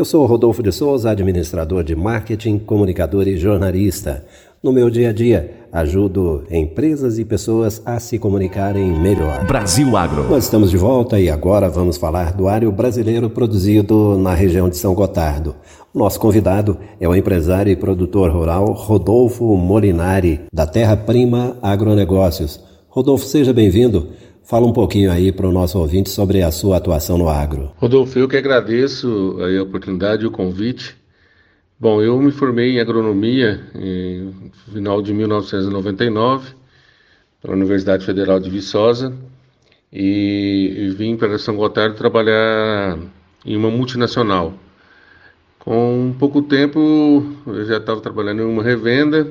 Eu sou Rodolfo de Souza, administrador de marketing, comunicador e jornalista. No meu dia a dia, ajudo empresas e pessoas a se comunicarem melhor. Brasil Agro. Nós estamos de volta e agora vamos falar do alho brasileiro produzido na região de São Gotardo. Nosso convidado é o empresário e produtor rural Rodolfo Molinari, da Terra Prima Agronegócios. Rodolfo, seja bem-vindo. Fala um pouquinho aí para o nosso ouvinte sobre a sua atuação no agro. Rodolfo, eu que agradeço a oportunidade e o convite Bom, eu me formei em agronomia no final de 1999 pela Universidade Federal de Viçosa e vim para São Gotardo trabalhar em uma multinacional. Com pouco tempo eu já estava trabalhando em uma revenda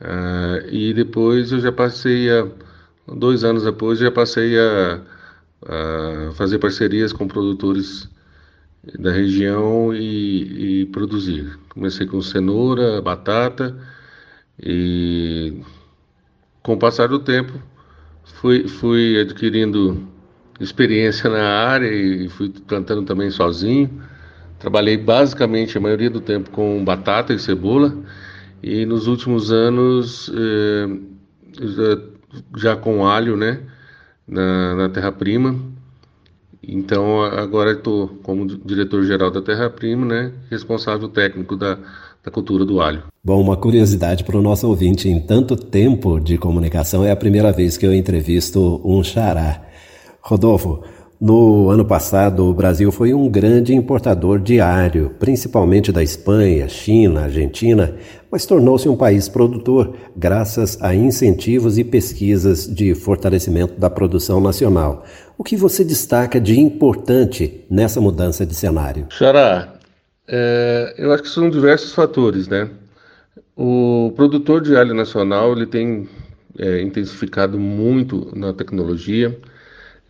uh, e depois eu já passei a, dois anos depois, já passei a, a fazer parcerias com produtores da região e, e, produzir. Comecei com cenoura, batata e com o passar do tempo fui, fui adquirindo experiência na área e fui plantando também sozinho. Trabalhei basicamente a maioria do tempo com batata e cebola e nos últimos anos eh, já, com alho, né, na, na terra-prima então, agora estou como diretor-geral da Terra Prima, né, responsável técnico da, da cultura do alho. Bom, uma curiosidade para o nosso ouvinte: em tanto tempo de comunicação, é a primeira vez que eu entrevisto um xará. Rodolfo, no ano passado, o Brasil foi um grande importador diário, principalmente da Espanha, China, Argentina, mas tornou-se um país produtor graças a incentivos e pesquisas de fortalecimento da produção nacional. O que você destaca de importante nessa mudança de cenário? Xará, é, eu acho que são diversos fatores, né? O produtor de alho nacional ele tem é, intensificado muito na tecnologia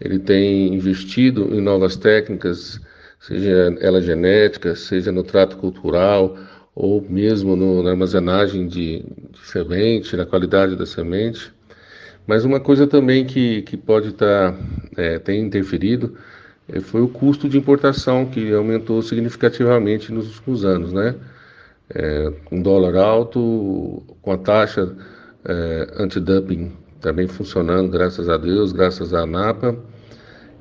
ele tem investido em novas técnicas, seja ela genética, seja no trato cultural, ou mesmo no, na armazenagem de, de, semente, na qualidade da semente. Mas uma coisa também que, que pode estar, tá, é, ter interferido é, foi o custo de importação, que aumentou significativamente nos últimos anos, né? É, com dólar alto, com a taxa é, anti-dumping também funcionando, graças a Deus, graças à ANAPA.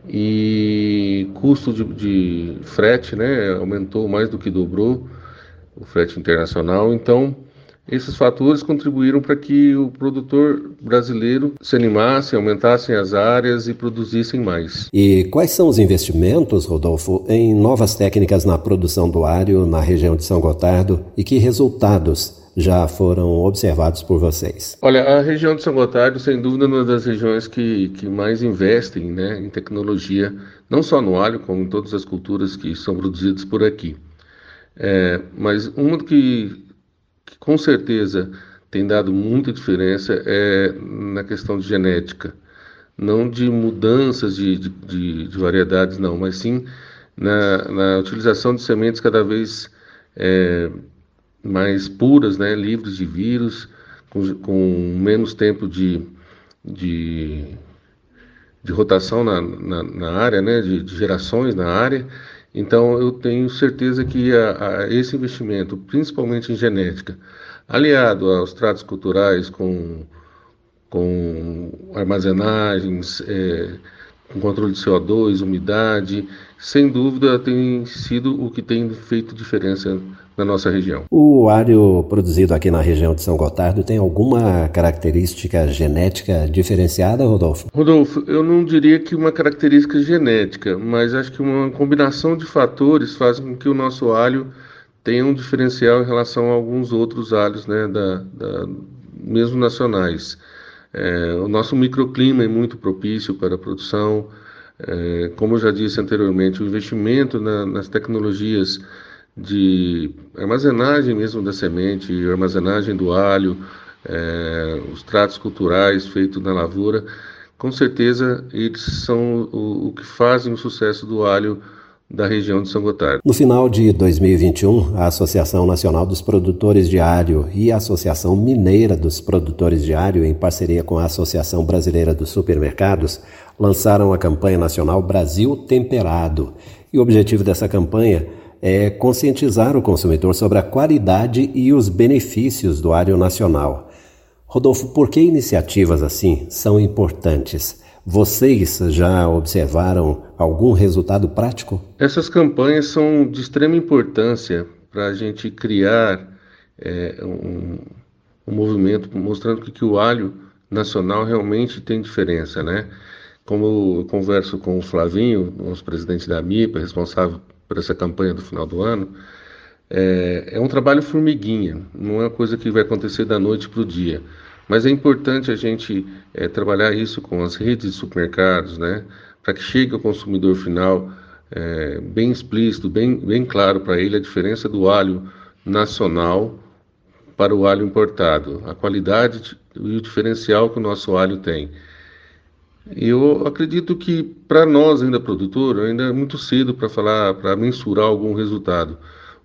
E custo de, de frete, né, aumentou mais do que dobrou o frete internacional. Então, esses fatores contribuíram para que o produtor brasileiro se animasse, aumentassem as áreas e produzissem mais. E quais são os investimentos, Rodolfo, em novas técnicas na produção do alho na região de São Gotardo e que resultados já foram observados por vocês? Olha, a região de São Gotardo, sem dúvida, é uma das regiões que, que mais investem né, em tecnologia, não só no alho, como em todas as culturas que são produzidas por aqui. É, mas uma que, que com certeza tem dado muita diferença é na questão de genética. Não de mudanças de, de, de, de variedades, não, mas sim na, na utilização de sementes cada vez é, mais puras, né, livres de vírus, com, com menos tempo de, de, de rotação na, na, na área, né, de, de, gerações na área. Então, eu tenho certeza que a, a esse investimento, principalmente em genética, aliado aos tratos culturais com, com armazenagens, é, com controle de CO2, umidade, sem dúvida tem sido o que tem feito diferença na nossa região. O alho produzido aqui na região de São Gotardo tem alguma característica genética diferenciada, Rodolfo? Rodolfo, eu não diria que uma característica genética, mas acho que uma combinação de fatores faz com que o nosso alho tenha um diferencial em relação a alguns outros alhos, né, da, da mesmo nacionais. É, o nosso microclima é muito propício para a produção. É, como eu já disse anteriormente, o investimento na, nas tecnologias de armazenagem mesmo da semente, armazenagem do alho, é, os tratos culturais feitos na lavoura, com certeza eles são o, o que fazem o sucesso do alho da região de São Gotardo. No final de 2021, a Associação Nacional dos Produtores de Alho e a Associação Mineira dos Produtores de Alho, em parceria com a Associação Brasileira dos Supermercados, lançaram a campanha nacional Brasil Temperado. E o objetivo dessa campanha é conscientizar o consumidor sobre a qualidade e os benefícios do alho nacional. Rodolfo, por que iniciativas assim são importantes? Vocês já observaram algum resultado prático? Essas campanhas são de extrema importância para a gente criar é, um, um, movimento mostrando que, que o alho nacional realmente tem diferença, né? Como eu converso com o Flavinho, nosso presidente da MIPA, responsável por essa campanha do final do ano, é, é um trabalho formiguinha, não é uma coisa que vai acontecer da noite para o dia. Mas é importante a gente é, trabalhar isso com as redes de supermercados, né? Para que chegue ao consumidor final é, bem explícito, bem, bem claro para ele a diferença do alho nacional para o alho importado, a qualidade e o diferencial que o nosso alho tem. Eu acredito que para nós ainda produtor ainda é muito cedo para falar, para mensurar algum resultado.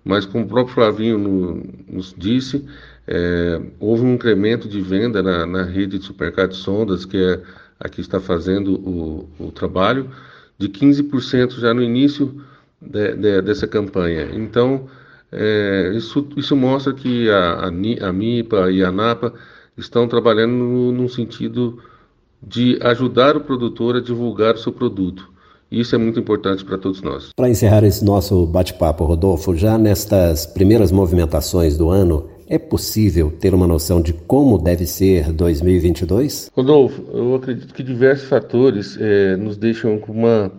Mas como o próprio Flavinho no, nos disse, é, houve um incremento de venda na, na rede de supermercados Sondas, que é a que está fazendo o, o trabalho, de 15% já no início de, de, dessa campanha. Então, é, isso, isso mostra que a, a, MIPA e a ANAPA estão trabalhando no, num sentido de ajudar o produtor a divulgar o seu produto. Isso é muito importante para todos nós. Para encerrar esse nosso bate-papo, Rodolfo, já nestas primeiras movimentações do ano, é possível ter uma noção de como deve ser 2022? Rodolfo, eu acredito que diversos fatores é, nos deixam com uma,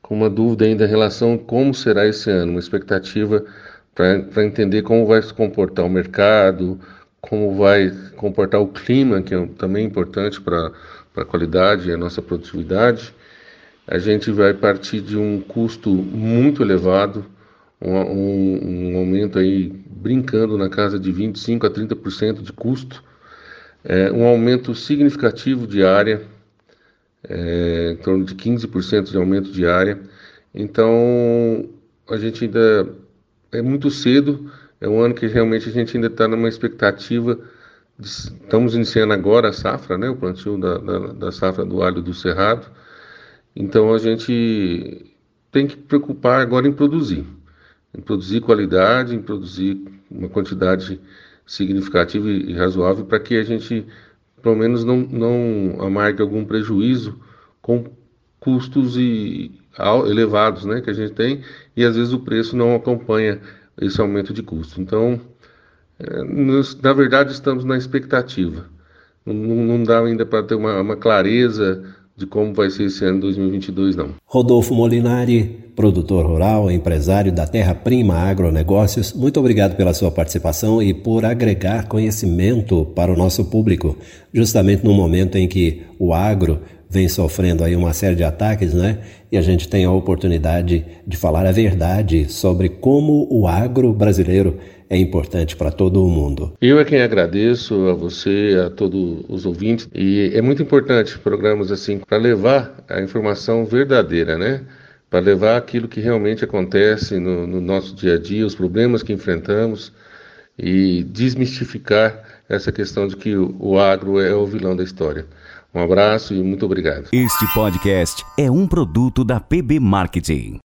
com uma dúvida ainda em relação a como será esse ano, uma expectativa para entender como vai se comportar o mercado, como vai comportar o clima, que é também importante para a qualidade e a nossa produtividade, a gente vai partir de um custo muito elevado, um, um, um aumento aí brincando na casa de 25 a 30% de custo, é, um aumento significativo de área, é, em torno de 15% de aumento de área. Então, a gente ainda é muito cedo é um ano que realmente a gente ainda está numa expectativa. De, estamos iniciando agora a safra, né, o plantio da, da, da safra do alho do cerrado. Então a gente tem que preocupar agora em produzir, em produzir qualidade, em produzir uma quantidade significativa e razoável para que a gente, pelo menos, não, não amargue algum prejuízo com custos e, elevados né, que a gente tem e às vezes o preço não acompanha esse aumento de custo. Então, é, nós, na verdade, estamos na expectativa. Não, não dá ainda para ter uma, uma clareza de como vai ser esse ano 2022, não. Rodolfo Molinari, produtor rural, empresário da Terra Prima Agronegócios, muito obrigado pela sua participação e por agregar conhecimento para o nosso público, justamente no momento em que o agro vem sofrendo aí uma série de ataques, né? E a gente tem a oportunidade de falar a verdade sobre como o agro brasileiro é importante para todo o mundo. Eu é quem agradeço a você, a todos os ouvintes, e é muito importante programas assim para levar a informação verdadeira, né? Para levar aquilo que realmente acontece no, no nosso dia a dia, os problemas que enfrentamos e desmistificar essa questão de que o, o agro é o vilão da história. Um abraço e muito obrigado. Este podcast é um produto da PB Marketing.